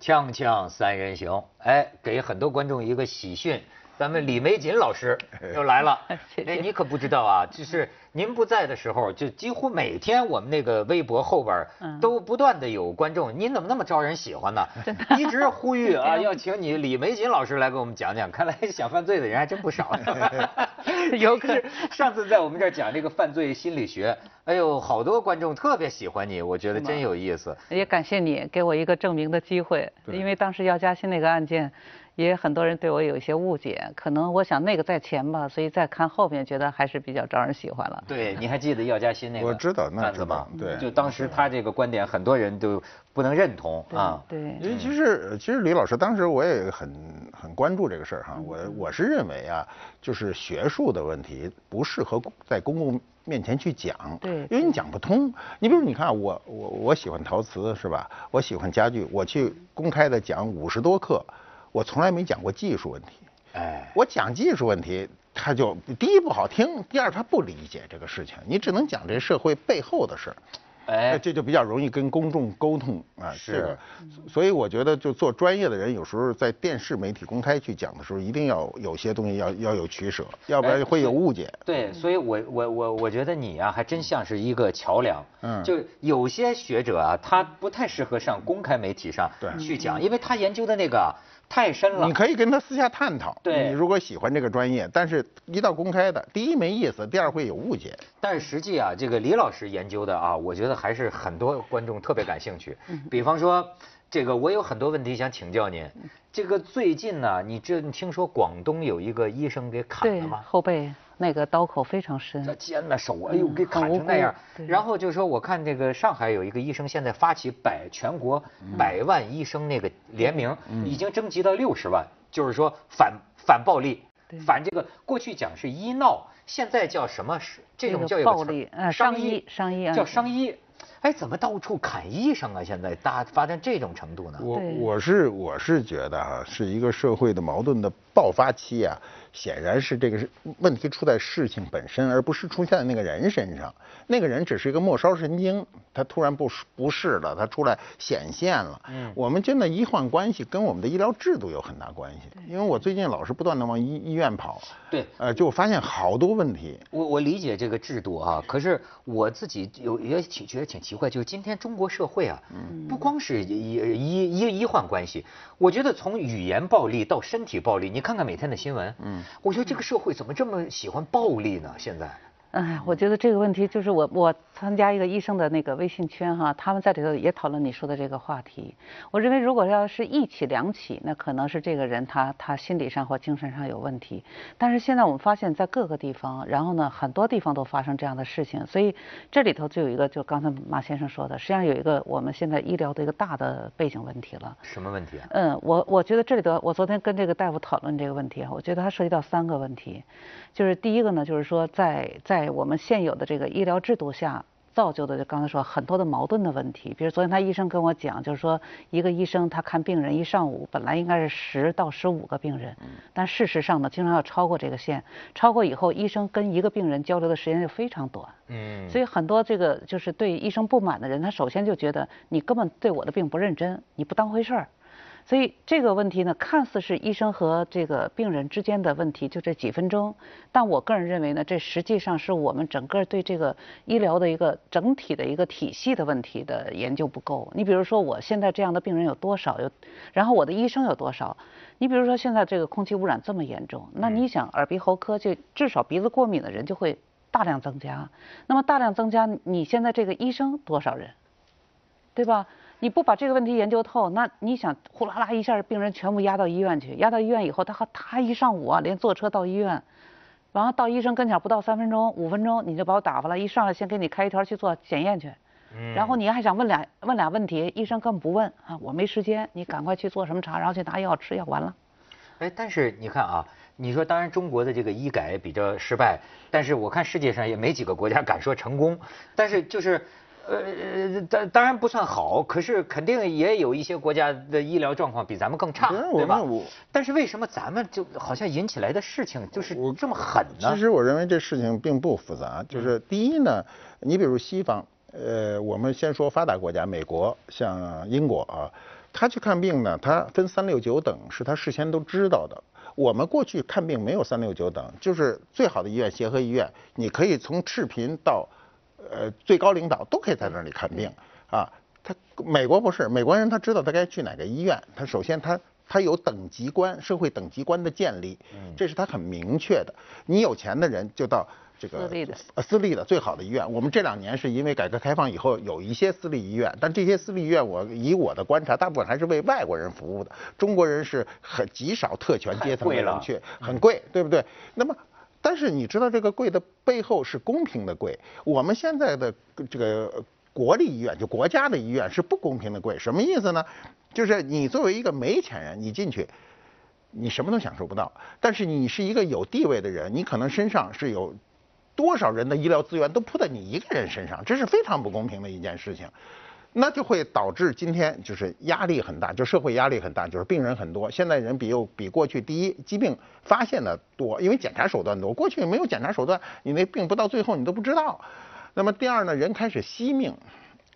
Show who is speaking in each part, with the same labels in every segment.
Speaker 1: 锵锵三人行，哎，给很多观众一个喜讯，咱们李玫瑾老师 又来了。
Speaker 2: 谢谢
Speaker 1: 哎，你可不知道啊，就是您不在的时候，就几乎每天我们那个微博后边都不断的有观众，您怎么那么招人喜欢呢？一直呼吁 啊，要请你李玫瑾老师来给我们讲讲。看来想犯罪的人还真不少。
Speaker 2: 有可能
Speaker 1: 是上次在我们这儿讲这个犯罪心理学，哎呦，好多观众特别喜欢你，我觉得真有意思。
Speaker 2: 也感谢你给我一个证明的机会，因为当时要加薪那个案件，也很多人对我有一些误解，可能我想那个在前吧，所以再看后面觉得还是比较招人喜欢了。
Speaker 1: 对，你还记得药家鑫那个
Speaker 3: 我知道那
Speaker 1: 案子吗？
Speaker 3: 知道对
Speaker 1: 就当时他这个观点，很多人都不能认同啊。
Speaker 2: 对
Speaker 3: 因为其实其实李老师当时我也很很关注这个事儿哈，我我是认为啊，就是学术的问题不适合在公共面前去讲，
Speaker 2: 对
Speaker 3: 因为你讲不通。你比如你看啊我我我喜欢陶瓷是吧？我喜欢家具，我去公开的讲五十多课，我从来没讲过技术问题。
Speaker 1: 哎，
Speaker 3: 我讲技术问题，他就第一不好听，第二他不理解这个事情，你只能讲这社会背后的事儿。
Speaker 1: 哎
Speaker 3: 那这就比较容易跟公众沟通啊。
Speaker 1: 是
Speaker 3: 这个，所以我觉得就做专业的人，有时候在电视媒体公开去讲的时候，一定要有些东西要要有取舍，要不
Speaker 1: 哎
Speaker 3: 然会有误解。
Speaker 1: 对，所以我我我我觉得你呀、还真像是一个桥梁。
Speaker 3: 嗯
Speaker 1: 就有些学者啊，他不太适合上公开媒体上去讲，因为他研究的那个啊太深了
Speaker 3: 你。可以跟他私下探讨，
Speaker 1: 对
Speaker 3: 你如果喜欢这个专业，但是一到公开的，第一没意思，第二会有误解。
Speaker 1: 但是实际啊，这个李老师研究的啊，我觉得还是很多观众特别感兴趣。比方说，这个我有很多问题想请教您。这个最近呢，你这你听说广东有一个医生给砍了吗？
Speaker 2: 后背那个刀口非常深
Speaker 1: 这，肩呐手，哎呦，给砍成那样然后就说，我看这个上海有一个医生，现在发起百全国
Speaker 2: 嗯
Speaker 1: 百万医生那个联名，已经征集到六十万，就是说反反暴力，反这个过去讲是医闹，现在叫什么？是这种叫
Speaker 2: 暴力呃
Speaker 1: 伤
Speaker 2: 伤医伤医啊
Speaker 1: 叫伤医。哎，怎么到处砍医生啊？现在大发展这种程度呢？
Speaker 3: 我我是我是觉得哈、是一个社会的矛盾的爆发期啊，显然是这个是问题出在事情本身，而不是出现在那个人身上。那个人只是一个末梢神经，他突然不适不适了，他出来显现了。
Speaker 1: 嗯
Speaker 3: 我们真的医患关系跟我们的医疗制度有很大关系，因为我最近老是不断的往医医院跑，
Speaker 1: 对
Speaker 3: 呃，就发现好多问题。
Speaker 1: 我我理解这个制度啊，可是我自己有也挺觉得挺奇怪，就是今天中国社会啊，不光是医医医医患关系，我觉得从语言暴力到身体暴力，你看看看每天的新闻，嗯，我觉得这个社会怎么这么喜欢暴力呢？现在，
Speaker 2: 哎，我觉得这个问题就是我我参加一个医生的那个微信圈哈，他们在里头也讨论你说的这个话题。我认为如果要是一起两起，那可能是这个人他他心理上或精神上有问题。但是现在我们发现，在各个地方，然后呢，很多地方都发生这样的事情，所以这里头就有一个，就刚才马先生说的，实际上有一个我们现在医疗的一个大的背景问题了。
Speaker 1: 什么问题啊？
Speaker 2: 嗯，我我觉得这里头，我昨天跟这个大夫讨论这个问题啊，我觉得它涉及到三个问题，就是第一个呢，就是说在在我们现有的这个医疗制度下。造就的就刚才说很多的矛盾的问题，比如昨天他医生跟我讲，就是说一个医生他看病人一上午本来应该是十到十五个病人，但事实上呢，经常要超过这个线，超过以后医生跟一个病人交流的时间就非常短，
Speaker 1: 嗯，
Speaker 2: 所以很多这个就是对医生不满的人，他首先就觉得你根本对我的病不认真，你不当回事儿。所以这个问题呢，看似是医生和这个病人之间的问题，就这几分钟，但我个人认为呢，这实际上是我们整个对这个医疗的一个整体的一个体系的问题的研究不够。你比如说，我现在这样的病人有多少？有，然后我的医生有多少？你比如说现在这个空气污染这么严重，那你想耳鼻喉科就至少鼻子过敏的人就会大量增加，那么大量增加，你现在这个医生多少人？对吧？你不把这个问题研究透，那你想呼啦啦一下病人全部压到医院去，压到医院以后，他他一上午啊，连坐车到医院，然后到医生跟前不到三分钟、五分钟，你就把我打发了，一上来先给你开一条去做检验去，
Speaker 1: 嗯
Speaker 2: 然后你还想问俩问俩问题，医生根本不问啊，我没时间，你赶快去做什么查，然后去拿药吃药，完了。
Speaker 1: 哎，但是你看啊，你说当然中国的这个医改比较失败，但是我看世界上也没几个国家敢说成功，但是就是。呃，当当然不算好，可是肯定也有一些国家的医疗状况比咱们更差，对吧？但是为什么咱们就好像引起来的事情就是这么狠呢？
Speaker 3: 其实我认为这事情并不复杂，就是第一呢，你比如西方，呃，我们先说发达国家，美国、像英国啊，他去看病呢，他分三六九等，是他事先都知道的。我们过去看病没有三六九等，就是最好的医院协和医院，你可以从赤贫到呃最高领导都可以在那里看病啊。他美国不是美国人，他知道他该去哪个医院，他首先他他有等级观，社会等级观的建立，这是他很明确的。你有钱的人就到。这个
Speaker 2: 私立的，
Speaker 3: 呃，私立的最好的医院。我们这两年是因为改革开放以后有一些私立医院，但这些私立医院，我以我的观察，大部分还是为外国人服务的。中国人是很极少特权阶层的人去，很贵，对不对？那么，但是你知道这个贵的背后是公平的贵。我们现在的这个国立医院，就国家的医院是不公平的贵。什么意思呢？就是你作为一个没钱人，你进去，你什么都享受不到。但是你是一个有地位的人，你可能身上是有。多少人的医疗资源都扑在你一个人身上，这是非常不公平的一件事情，那就会导致今天就是压力很大，就社会压力很大，就是病人很多。现在人比又比过去，第一疾病发现的多，因为检查手段多，过去没有检查手段，你那病不到最后你都不知道。那么第二呢，人开始惜命，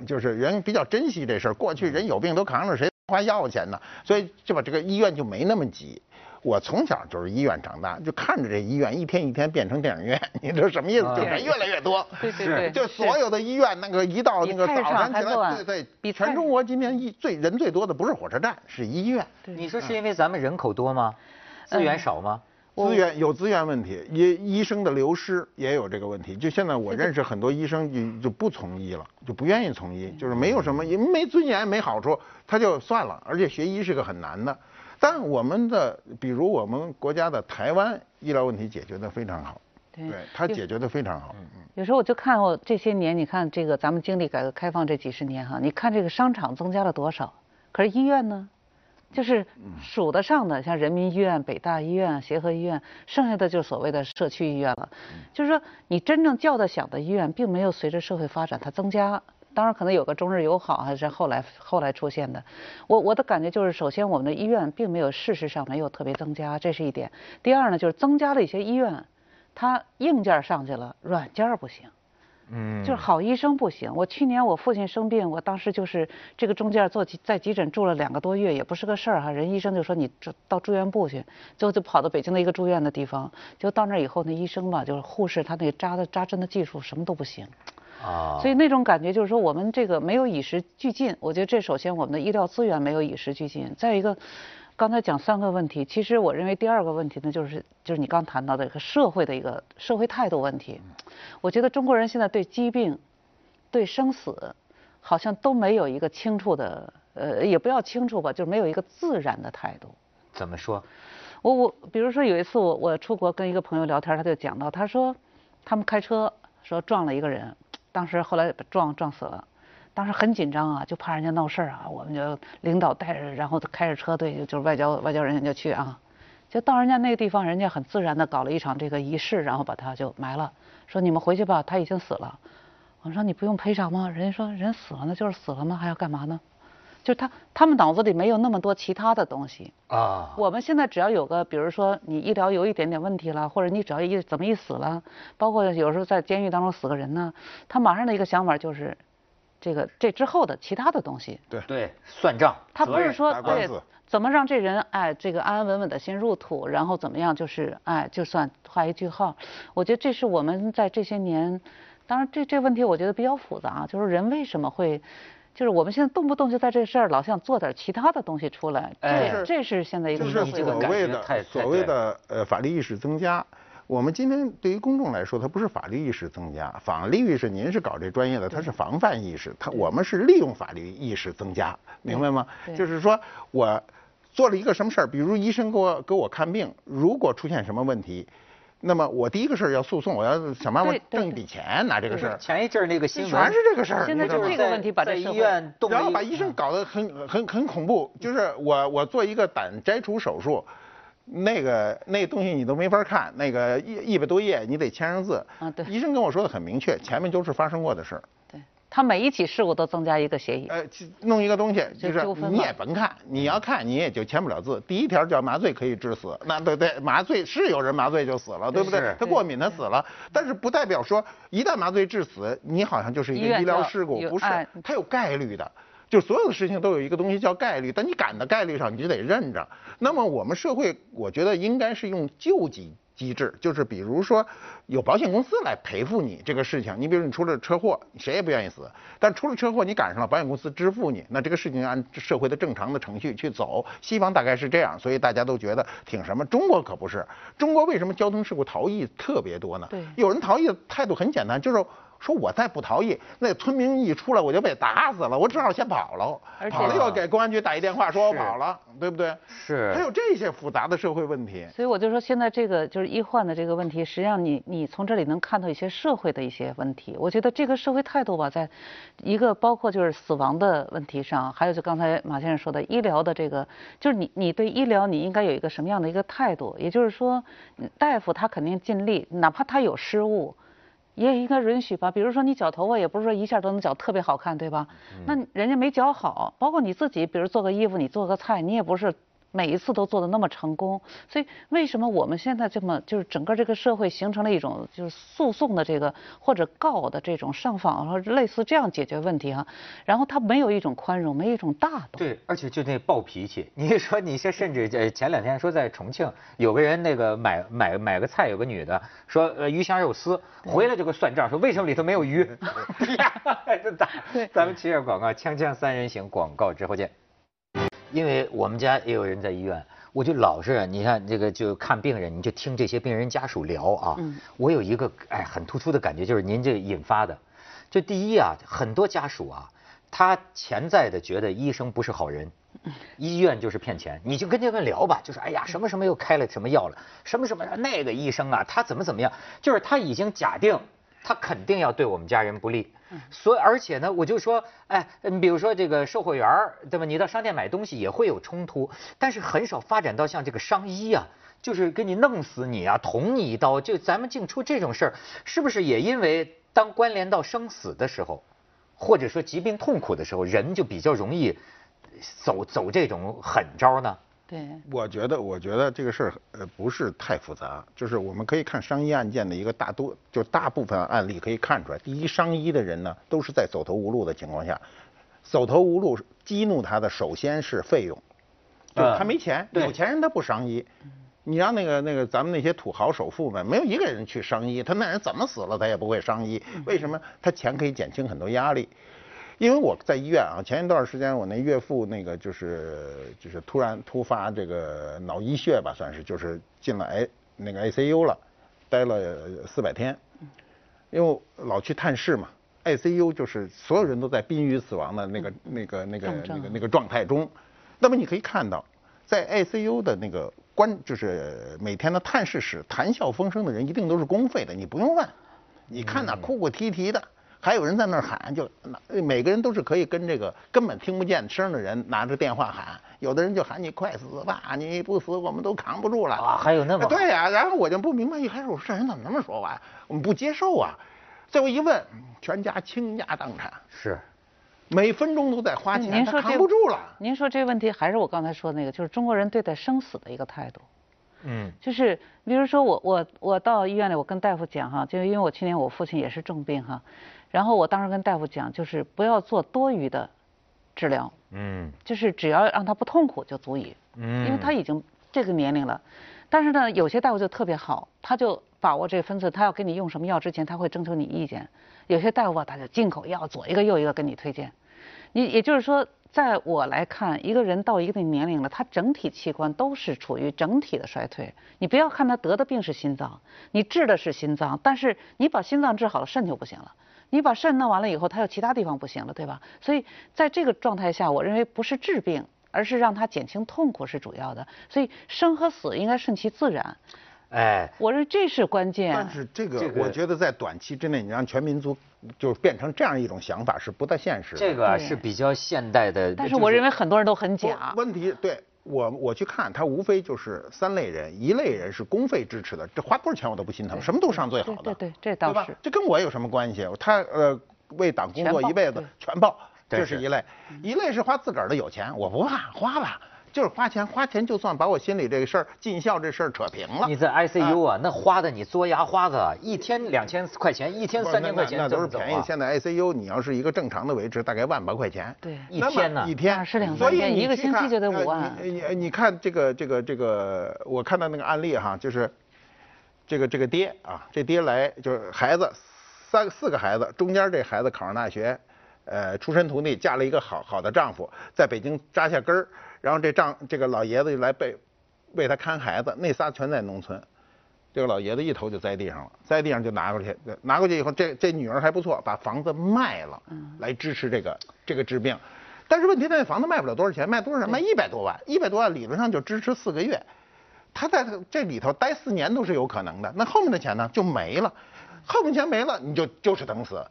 Speaker 3: 就是人比较珍惜这事儿。过去人有病都扛着谁花药钱呢？所以就把这个医院就没那么挤。我从小就是医院长大，就看着这医院一天一天变成电影院，你知道什么意思？就人越来越多。
Speaker 2: 对对对。
Speaker 3: 就所有的医院，那个一到那个早上起来，对对，比全中国今天一最人最多的不是火车站，是医院。
Speaker 1: 你说是因为咱们人口多吗？资源少吗？
Speaker 3: 资源有资源问题，医医生的流失也有这个问题。就现在我认识很多医生就就不从医了，就不愿意从医，就是没有什么，也没尊严，没好处，他就算了。而且学医是个很难的。但我们的，比如我们国家的台湾医疗问题解决的非常好，对，它解决的非常好。
Speaker 2: 有时候我就看我这些年，你看这个咱们经历改革开放这几十年哈，你看这个商场增加了多少，可是医院呢，就是数得上的，像人民医院、北大医院、协和医院，剩下的就是所谓的社区医院了。就是说，你真正叫得响的医院，并没有随着社会发展它增加。当然，可能有个中日友好还是后来后来出现的。我我的感觉就是，首先我们的医院并没有事实上没有特别增加，这是一点。第二呢，就是增加了一些医院，它硬件上去了，软件不行。嗯。就是好医生不行。我去年我父亲生病，我当时就是这个中间做在急诊住了两个多月，也不是个事儿哈。人医生就说你到住院部去，最后就跑到北京的一个住院的地方，就到那以后，那医生吧，就是护士，他那扎的扎针的技术什么都不行。啊，所以那种感觉就是说，我们这个没有与时俱进。我觉得这首先我们的医疗资源没有与时俱进。再一个，刚才讲三个问题，其实我认为第二个问题呢，就是就是你刚谈到的一个社会的一个社会态度问题。我觉得中国人现在对疾病、对生死，好像都没有一个清楚的，呃，也不要清楚吧，就是没有一个自然的态度。
Speaker 1: 怎么说？
Speaker 2: 我我比如说有一次我我出国跟一个朋友聊天，他就讲到，他说他们开车说撞了一个人。当时后来撞撞死了，当时很紧张啊，就怕人家闹事儿啊，我们就领导带着，然后开着车队，就是外交外交人员就去啊，就到人家那个地方，人家很自然的搞了一场这个仪式，然后把他就埋了，说你们回去吧，他已经死了。我说你不用赔偿吗？人家说人死了那就是死了吗？还要干嘛呢？就他，他们脑子里没有那么多其他的东西啊。我们现在只要有个，比如说你医疗有一点点问题了，或者你只要一怎么一死了，包括有时候在监狱当中死个人呢，他马上的一个想法就是，这个这之后的其他的东西。
Speaker 3: 对
Speaker 1: 对，算账。
Speaker 2: 他不是说对怎么让这人哎这个安安稳稳的先入土，然后怎么样就是哎就算画一句号。我觉得这是我们在这些年，当然这这问题我觉得比较复杂，就是人为什么会。就是我们现在动不动就在这事儿老想做点其他的东西出来，这这是现在一个
Speaker 3: 就是所谓的所谓的呃法律意识增加。我们今天对于公众来说，它不是法律意识增加，法律意识您是搞这专业的，它是防范意识，它我们是利用法律意识增加，明白吗？就是说我做了一个什么事儿，比如医生给我给我看病，如果出现什么问题。那么我第一个事儿要诉讼，我要想办法挣一笔钱拿这个事儿。
Speaker 1: 前一阵儿那个新闻
Speaker 3: 全是这个事儿。
Speaker 2: 现在就这个问题把这
Speaker 1: 医院动
Speaker 3: 然后把医生搞得很很很恐怖。就是我我做一个胆摘除手术，那个那东西你都没法看，那个一一百多页你得签上字。啊，对。医生跟我说的很明确，前面都是发生过的事儿。
Speaker 2: 他每一起事故都增加一个协议，呃，
Speaker 3: 弄一个东西，就是你也甭看，你要看你也就签不了字。第一条叫麻醉可以致死，那对对，麻醉是有人麻醉就死了，对不对？他过敏他死了，但是不代表说一旦麻醉致死，你好像就是一个医疗事故，不是，它有概率的。就所有的事情都有一个东西叫概率，但你赶的概率上，你就得认着。那么我们社会，我觉得应该是用救济机制，就是比如说有保险公司来赔付你这个事情。你比如你出了车祸，谁也不愿意死，但出了车祸你赶上了，保险公司支付你，那这个事情按社会的正常的程序去走。西方大概是这样，所以大家都觉得挺什么。中国可不是，中国为什么交通事故逃逸特别多呢？
Speaker 2: 对
Speaker 3: 有人逃逸的态度很简单，就是。说我再不逃逸，那村民一出来我就被打死了，我只好先跑了。跑了又给公安局打一电话，说我跑了，对不对？
Speaker 1: 是
Speaker 3: 还有这些复杂的社会问题。
Speaker 2: 所以我就说，现在这个就是医患的这个问题，实际上你你从这里能看到一些社会的一些问题。我觉得这个社会态度吧，在一个包括就是死亡的问题上，还有就刚才马先生说的医疗的这个，就是你你对医疗你应该有一个什么样的一个态度？也就是说，大夫他肯定尽力，哪怕他有失误。也应该允许吧，比如说你绞头发，也不是说一下都能绞特别好看，对吧？那人家没绞好，包括你自己，比如做个衣服，你做个菜，你也不是每一次都做的那么成功。所以为什么我们现在这么就是整个这个社会形成了一种就是诉讼的这个或者告的这种上访或者类似这样解决问题哈、然后他没有一种宽容，没有一种大度。
Speaker 1: 对，而且就那暴脾气，你说你这甚至呃前两天说在重庆有个人那个买买买个菜，有个女的说呃鱼香肉丝，回来就给算账，说为什么里头没有鱼？呀，这咱咱们切下广告，锵锵三人行广告之后见。因为我们家也有人在医院，我就老是你看这个就看病人，你就听这些病人家属聊啊。
Speaker 2: 嗯。
Speaker 1: 我有一个哎很突出的感觉，就是您这引发的，就第一啊，很多家属啊，他潜在的觉得医生不是好人，医院就是骗钱，你就跟这个聊吧，就是哎呀什么什么又开了什么药了，什么什么那个医生啊，他怎么怎么样，就是他已经假定他肯定要对我们家人不利，所以而且呢，我就说，哎，你比如说这个售货员儿，对吧？你到商店买东西也会有冲突，但是很少发展到像这个伤医啊，就是给你弄死你啊，捅你一刀，就咱们净出这种事儿，是不是也因为当关联到生死的时候，或者说疾病痛苦的时候，人就比较容易走走这种狠招呢？
Speaker 2: 对，
Speaker 3: 我觉得，我觉得这个事儿呃不是太复杂，就是我们可以看商医案件的一个大多，就大部分案例可以看出来，第一，商医的人呢都是在走投无路的情况下，走投无路激怒他的首先是费用，就是他
Speaker 1: 嗯
Speaker 3: 没钱，
Speaker 1: 对
Speaker 3: 有钱人他不商医。你让那个那个咱们那些土豪首富们，没有一个人去商医，他那人怎么死了他也不会商医，为什么？他钱可以减轻很多压力。因为我在医院啊，前一段时间我那岳父那个就是就是突然突发这个脑溢血吧，算是就是进了哎那个 ICU 了，待了四百天，因为老去探视嘛，ICU 就是所有人都在濒于死亡的那个那个那个那个那个状态中，那么你可以看到，在 ICU 的那个关就是每天的探视室谈笑风生的人一定都是公费的，你不用问，你看那哭哭啼啼的。还有人在那儿喊，就那每个人都是可以跟这个根本听不见声的人拿着电话喊，有的人就喊你快死吧，你不死我们都扛不住了
Speaker 1: 啊还有那么
Speaker 3: 对呀、然后我就不明白，一开始我说这人怎么那么说话呀？我们不接受啊。最后一问，全家倾家荡产，
Speaker 1: 是，
Speaker 3: 每分钟都在花钱，他
Speaker 2: 您说这
Speaker 3: 扛不住了。
Speaker 2: 您说这个问题还是我刚才说的那个，就是中国人对待生死的一个态度。
Speaker 1: 嗯
Speaker 2: 就是比如说我我我到医院里，我跟大夫讲哈，就因为我去年我父亲也是重病哈，然后我当时跟大夫讲，就是不要做多余的治疗，
Speaker 1: 嗯
Speaker 2: 就是只要让他不痛苦就足以，
Speaker 1: 嗯，
Speaker 2: 因为他已经这个年龄了。但是呢，有些大夫就特别好，他就把握这个分寸，他要给你用什么药之前，他会征求你意见。有些大夫吧，他就进口药左一个右一个跟你推荐。你也就是说，在我来看，一个人到一定年龄了，他整体器官都是处于整体的衰退。你不要看他得的病是心脏，你治的是心脏，但是你把心脏治好了，肾就不行了。你把肾弄完了以后，他有其他地方不行了，对吧？所以在这个状态下，我认为不是治病，而是让他减轻痛苦是主要的。所以生和死应该顺其自然，
Speaker 1: 哎，
Speaker 2: 我认为这是关键。
Speaker 3: 但是这个，我觉得在短期之内，你让全民族就变成这样一种想法是不太现实的。
Speaker 1: 这个是比较现代的，
Speaker 2: 但是我认为很多人都很假。
Speaker 3: 问题对我我去看，他无非就是三类人，一类人是公费支持的，这花多少钱我都不心疼，什么都上最好的，
Speaker 2: 对对对这倒是
Speaker 3: 这跟我有什么关系？他呃为党工作一辈子全报，这是一类。一类是花自个儿的有钱，我不怕花吧，就是花钱，花钱就算把我心里这个事儿尽孝这事儿扯平了。
Speaker 1: 你在 ICU 啊，那花的你嘬牙花子，一天两千块钱，一天三千块钱，
Speaker 3: 那都是便宜。
Speaker 1: 啊
Speaker 3: 现在 ICU 你要是一个正常的维持，大概万把块钱。
Speaker 2: 对
Speaker 1: 一天呢
Speaker 3: 一天
Speaker 2: 二十两
Speaker 3: 所以
Speaker 2: 三天
Speaker 3: 你去看
Speaker 2: 一个星期就得
Speaker 3: 呃
Speaker 2: 五万
Speaker 3: 你你你看这个这个这个，我看到那个案例哈，就是这个这个爹啊，这爹来就是孩子三四个孩子，中间这孩子考上大学，呃，出身土地，嫁了一个好好的丈夫，在北京扎下根儿，然后这丈这个老爷子就来被为他看孩子，那仨全在农村。这个老爷子一头就栽地上了，栽地上就拿过去，拿过去以后，这这女儿还不错，把房子卖了，来支持这个这个治病。但是问题，那房子卖不了多少钱，卖多少钱？卖一百多万，一百多万理论上就支持四个月。他在这里头待四年都是有可能的，那后面的钱呢就没了，后面钱没了，你就就是等死。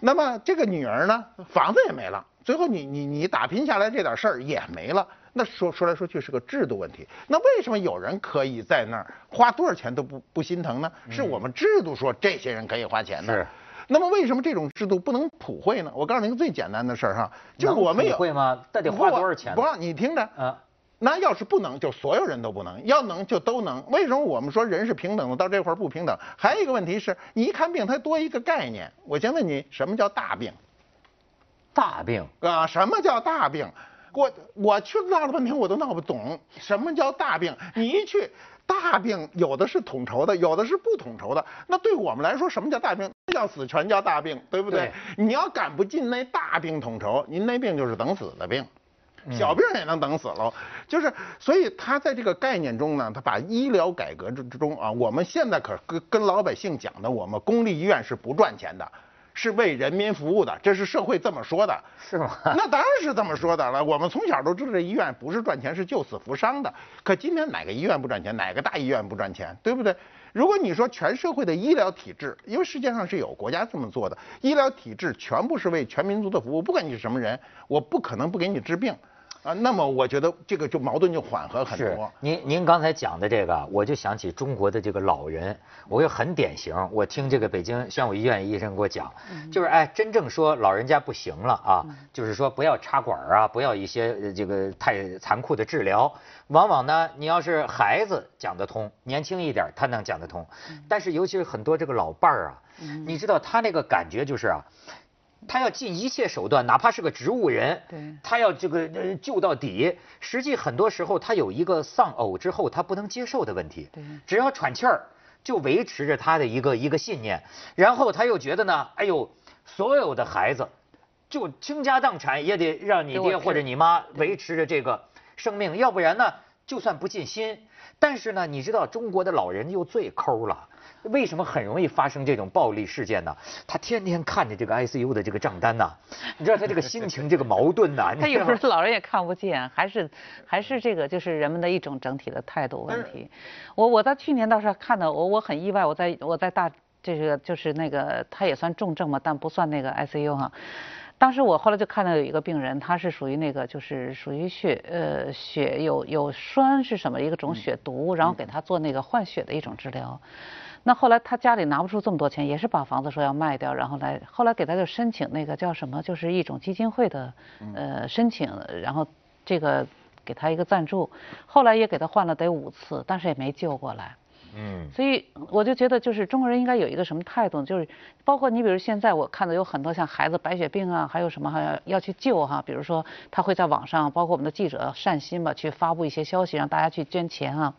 Speaker 3: 那么这个女儿呢，房子也没了，最后你你你打拼下来这点事儿也没了。那说说来说去是个制度问题。那为什么有人可以在那儿花多少钱都不不心疼呢？是我们制度说这些人可以花钱的。
Speaker 1: 是
Speaker 3: 那么为什么这种制度不能普惠呢？我告诉你个最简单的事儿哈，就是我们有
Speaker 1: 普惠吗那得花多少钱呢
Speaker 3: 不让你听着
Speaker 1: 啊。
Speaker 3: 那要是不能，就所有人都不能；要能就都能。为什么我们说人是平等的，到这块儿不平等？还有一个问题是，你一看病，它多一个概念。我先问你，什么叫大病？
Speaker 1: 大病
Speaker 3: 啊，什么叫大病？我我去闹了半天，我都闹不懂什么叫大病。你一去，大病有的是统筹的，有的是不统筹的。那对我们来说，什么叫大病？要死全叫大病，对不对？你要赶不进那大病统筹，您那病就是等死的病。小病也能等死喽，就是所以他在这个概念中呢，他把医疗改革之之中啊，我们现在可跟跟老百姓讲的，我们公立医院是不赚钱的，是为人民服务的，这是社会这么说的。
Speaker 1: 是吗？
Speaker 3: 那当然是这么说的了。我们从小都知道这医院不是赚钱，是救死扶伤的。可今天哪个医院不赚钱？哪个大医院不赚钱？对不对？如果你说全社会的医疗体制，因为世界上是有国家这么做的，医疗体制全部是为全民族的服务，不管你是什么人，我不可能不给你治病。啊，那么我觉得这个就矛盾就缓和很
Speaker 1: 是
Speaker 3: 多。
Speaker 1: 您您刚才讲的这个，我就想起中国的这个老人，我又很典型。我听这个北京宣武医院医生给我讲，就是哎，真正说老人家不行了啊，就是说不要插管啊，不要一些呃这个太残酷的治疗。往往呢，你要是孩子讲得通，年轻一点他能讲得通，但是尤其是很多这个老伴儿啊，你知道他那个感觉就是啊。他要尽一切手段，哪怕是个植物人，
Speaker 2: 对
Speaker 1: 他要这个呃救到底。实际很多时候他有一个丧偶之后他不能接受的问题，
Speaker 2: 对
Speaker 1: 只要喘气儿，就维持着他的一个一个信念。然后他又觉得呢，哎呦，所有的孩子，就倾家荡产也得让你爹或者你妈维持着这个生命，要不然呢，就算不尽心。但是呢，你知道中国的老人又最抠了。为什么很容易发生这种暴力事件呢？他天天看着这个 ICU 的这个账单呐，你知道他这个心情这个矛盾呐。你
Speaker 2: 他有时候老人也看不见，还是还是这个就是人们的一种整体的态度问题。我我在去年倒是看到我我很意外，我在我在大这个就是那个他也算重症嘛，但不算那个 ICU 哈。当时我后来就看到有一个病人，他是属于那个就是属于血呃血有有栓是什么一个种血毒，然后给他做那个换血的一种治疗。那后来他家里拿不出这么多钱，也是把房子说要卖掉，然后来后来给他就申请那个叫什么，就是一种基金会的呃申请，然后这个给他一个赞助，后来也给他换了得五次，但是也没救过来。
Speaker 1: 嗯，
Speaker 2: 所以我就觉得，就是中国人应该有一个什么态度，就是包括你比如现在我看到有很多像孩子白血病啊，还有什么还要要去救哈，比如说他会在网上，包括我们的记者善心吧，去发布一些消息，让大家去捐钱啊。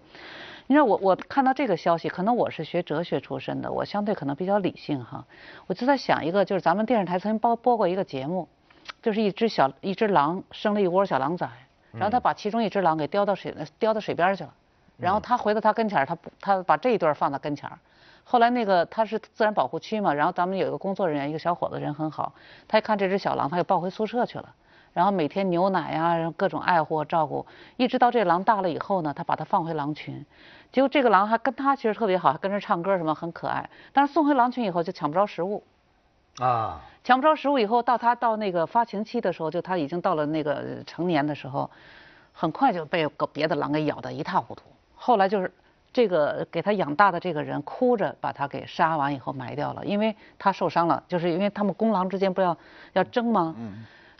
Speaker 2: 你知道我我看到这个消息，可能我是学哲学出身的，我相对可能比较理性哈，我就在想一个，就是咱们电视台曾经播播过一个节目，就是一只小一只狼生了一窝小狼崽，然后他把其中一只狼给叼到水叼到水边去了。然后他回到他跟前儿，他不，他把这一对儿放到跟前儿。后来那个他是自然保护区嘛，然后咱们有一个工作人员，一个小伙子人很好，他一看这只小狼，他就抱回宿舍去了。然后每天牛奶呀、然后各种爱护照顾，一直到这狼大了以后呢，他把它放回狼群。结果这个狼还跟他其实特别好，还跟着唱歌什么，很可爱。但是送回狼群以后就抢不着食物，
Speaker 1: 啊，
Speaker 2: 抢不着食物以后，到他到那个发情期的时候，就他已经到了那个成年的时候，很快就被个别的狼给咬得一塌糊涂。后来就是这个给他养大的这个人哭着把他给杀完以后埋掉了，因为他受伤了，就是因为他们公狼之间不要要争吗？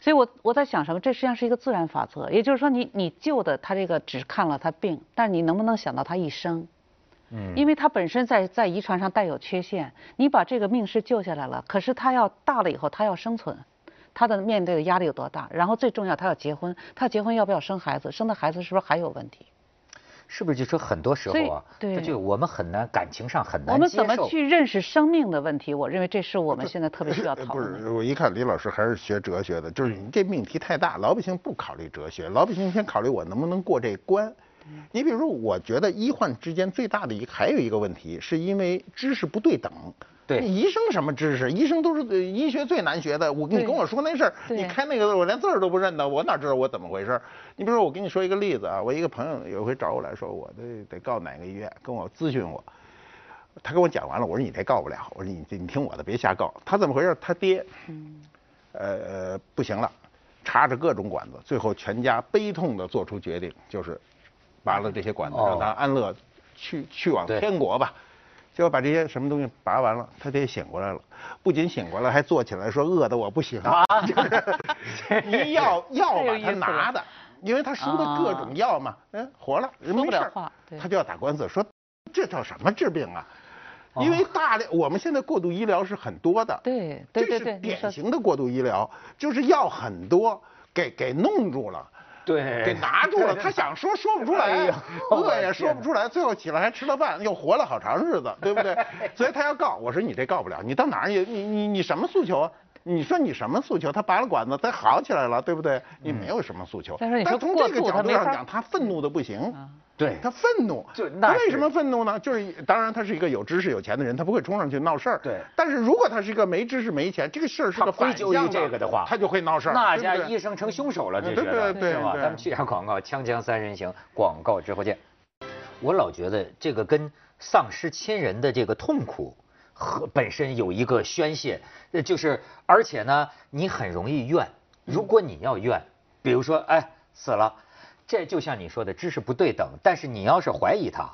Speaker 2: 所以我我在想什么？这实际上是一个自然法则，也就是说你你救的他这个只看了他病，但你能不能想到他一生？嗯，因为他本身在在遗传上带有缺陷，你把这个命是救下来了，可是他要大了以后他要生存，他的面对的压力有多大？然后最重要他要结婚，他结婚要不要生孩子？生的孩子是不是还有问题？
Speaker 1: 是不是就说很多时候啊，
Speaker 2: 对，
Speaker 1: 就我们很难感情上很难
Speaker 2: 我们怎么去认识生命的问题？我认为这是我们现在特别需要讨论。
Speaker 3: 不是，我一看李老师还是学哲学的，就是你这命题太大，老百姓不考虑哲学，老百姓先考虑我能不能过这关。你比如说，我觉得医患之间最大的一个还有一个问题，是因为知识不对等。
Speaker 1: 对，
Speaker 3: 医生什么知识？医生都是医学最难学的。我你跟我说那事儿，你开那个我连字儿都不认得，我哪知道我怎么回事？你比如说，我跟你说一个例子啊，我一个朋友有一回找我来说，我得得告哪个医院，跟我咨询我。他跟我讲完了，我说你这告不了，我说你你听我的，别瞎告。他怎么回事？他爹，嗯，呃不行了，插着各种管子，最后全家悲痛的做出决定，就是拔了这些管子，让他安乐去去往天国吧。结果把这些什么东西拔完了，他得醒过来了，不仅醒过来，还坐起来说饿的我不行啊，一药药把他拿的，因为他输的各种药嘛，嗯，活了，人没事他就要打官司说这叫什么治病啊？因为大量我们现在过度医疗是很多的，
Speaker 2: 对对对对，
Speaker 3: 这是典型的过度医疗，就是药很多，给给弄住了。
Speaker 1: 对，
Speaker 3: 给拿住了，他想说说不出来，饿也说不出来，最后起来还吃了饭，又活了好长日子，对不对？所以他要告，我说你这告不了，你到哪儿也你你你什么诉求啊？你说你什么诉求？他拔了管子，他好起来了，对不对？你没有什么诉求。但是你说从这个角度上讲，他愤怒的不行。
Speaker 1: 对
Speaker 3: 他愤怒，为什么愤怒呢？就是当然他是一个有知识有钱的人，他不会冲上去闹事儿。
Speaker 1: 对，
Speaker 3: 但是如果他是一个没知识没钱，这个事儿是个反向
Speaker 1: 的话，
Speaker 3: 他就会闹事儿。
Speaker 1: 那家医生成凶手了，这
Speaker 3: 是对
Speaker 1: 吧？咱们去下广告，锵锵三人行，广告之后见。我老觉得这个跟丧失亲人的这个痛苦和本身有一个宣泄，呃就是而且呢，你很容易怨。如果你要怨，比如说哎死了。这就像你说的，知识不对等。但是你要是怀疑他，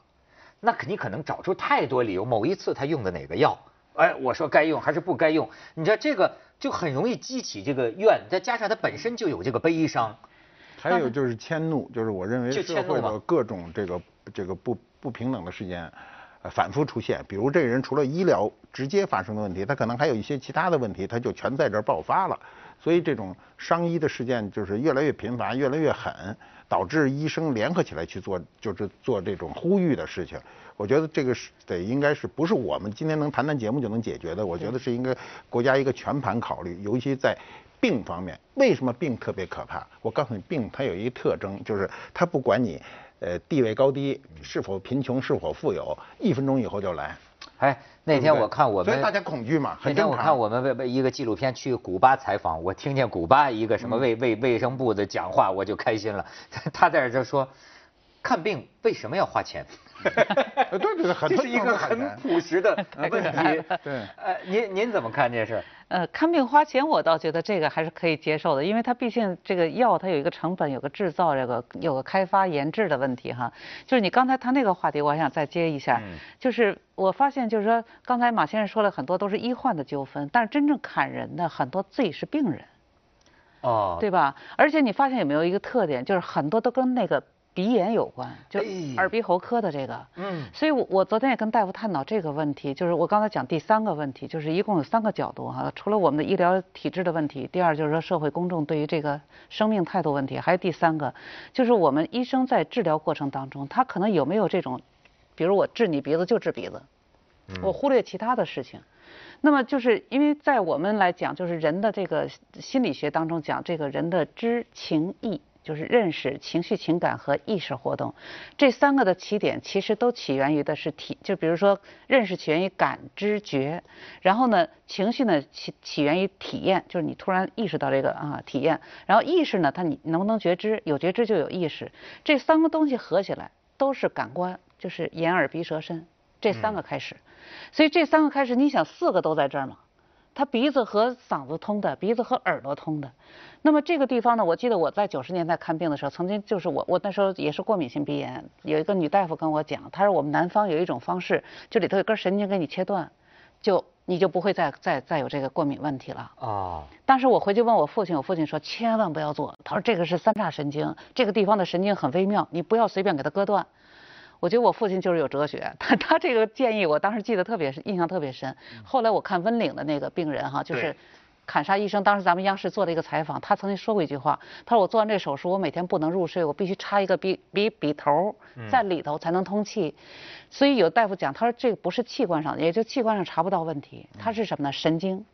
Speaker 1: 那肯你可能找出太多理由。某一次他用的哪个药，哎，我说该用还是不该用？你知道这个就很容易激起这个怨，再加上他本身就有这个悲伤。
Speaker 3: 还有就是迁怒，就是我认为社会的各种这个这个不不平等的事件，反复出现。比如这个人除了医疗直接发生的问题，他可能还有一些其他的问题，他就全在这儿爆发了。所以这种伤医的事件就是越来越频繁，越来越狠。导致医生联合起来去做，就是做这种呼吁的事情。我觉得这个是得应该是不是我们今天能谈谈节目就能解决的？我觉得是应该国家一个全盘考虑，尤其在病方面。为什么病特别可怕？我告诉你，病它有一个特征，就是它不管你呃地位高低，是否贫穷，是否富有，一分钟以后就来。
Speaker 1: 哎，那天我看我们，
Speaker 3: 所以大家恐惧嘛。
Speaker 1: 那天我看我们为为一个纪录片去古巴采访，我听见古巴一个什么卫卫卫生部的讲话，我就开心了。他在这说，看病为什么要花钱？
Speaker 3: 对 对对，
Speaker 1: 这是一个很朴实的问题。
Speaker 3: 对，
Speaker 1: 呃，您您怎么看这事？
Speaker 2: 呃，看病花钱，我倒觉得这个还是可以接受的，因为它毕竟这个药它有一个成本，有个制造这个有个开发研制的问题哈。就是你刚才谈那个话题，我还想再接一下，就是我发现就是说，刚才马先生说了很多都是医患的纠纷，但是真正砍人的很多自己是病人，
Speaker 1: 哦，
Speaker 2: 对吧？而且你发现有没有一个特点，就是很多都跟那个。鼻炎有关，就耳鼻喉科的这个，嗯，所以我我昨天也跟大夫探讨这个问题，就是我刚才讲第三个问题，就是一共有三个角度哈，除了我们的医疗体制的问题，第二就是说社会公众对于这个生命态度问题，还有第三个，就是我们医生在治疗过程当中，他可能有没有这种，比如我治你鼻子就治鼻子，我忽略其他的事情，那么就是因为在我们来讲，就是人的这个心理学当中讲这个人的知情意。就是认识、情绪、情感和意识活动，这三个的起点其实都起源于的是体，就比如说认识起源于感知觉，然后呢情绪呢起起源于体验，就是你突然意识到这个啊体验，然后意识呢它你能不能觉知？有觉知就有意识，这三个东西合起来都是感官，就是眼耳鼻舌身这三个开始，所以这三个开始，你想四个都在这儿吗？他鼻子和嗓子通的，鼻子和耳朵通的。那么这个地方呢？我记得我在九十年代看病的时候，曾经就是我我那时候也是过敏性鼻炎，有一个女大夫跟我讲，她说我们南方有一种方式，就里头有根神经给你切断，就你就不会再再再有这个过敏问题了。
Speaker 1: 啊，
Speaker 2: 当时我回去问我父亲，我父亲说千万不要做，他说这个是三叉神经，这个地方的神经很微妙，你不要随便给它割断。我觉得我父亲就是有哲学，他他这个建议我当时记得特别印象特别深。后来我看温岭的那个病人哈，就是
Speaker 1: 对
Speaker 2: 砍杀医生，当时咱们央视做了一个采访，他曾经说过一句话，他说我做完这手术，我每天不能入睡，我必须插一个笔笔笔头在里头才能通气。所以有大夫讲，他说这个不是器官上，也就器官上查不到问题，他是什么呢？神经。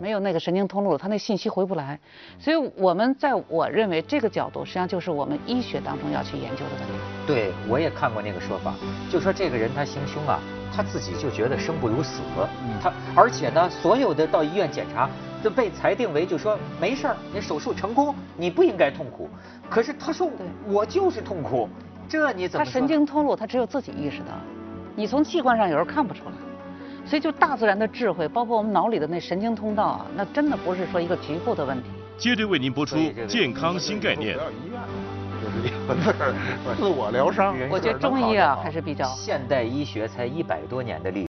Speaker 2: 没有那个神经通路，他那信息回不来，所以我们在我认为这个角度，实际上就是我们医学当中要去研究的问题。
Speaker 1: 对，我也看过那个说法，就说这个人他行凶啊，他自己就觉得生不如死，他而且呢，所有的到医院检查都被裁定为就说没事儿，你手术成功，你不应该痛苦。可是他说我就是痛苦，这你怎么？
Speaker 2: 他神经通路他只有自己意识到，你从器官上有时候看不出来。所以就大自然的智慧，包括我们脑里的那神经通道啊，那真的不是说一个局部的问题。
Speaker 4: 接着为您播出健康新概念
Speaker 3: 不。要医院，就是两个字儿，自我疗伤。
Speaker 2: 我觉得中医啊还是比较。
Speaker 1: 现代医学才一百多年的历史。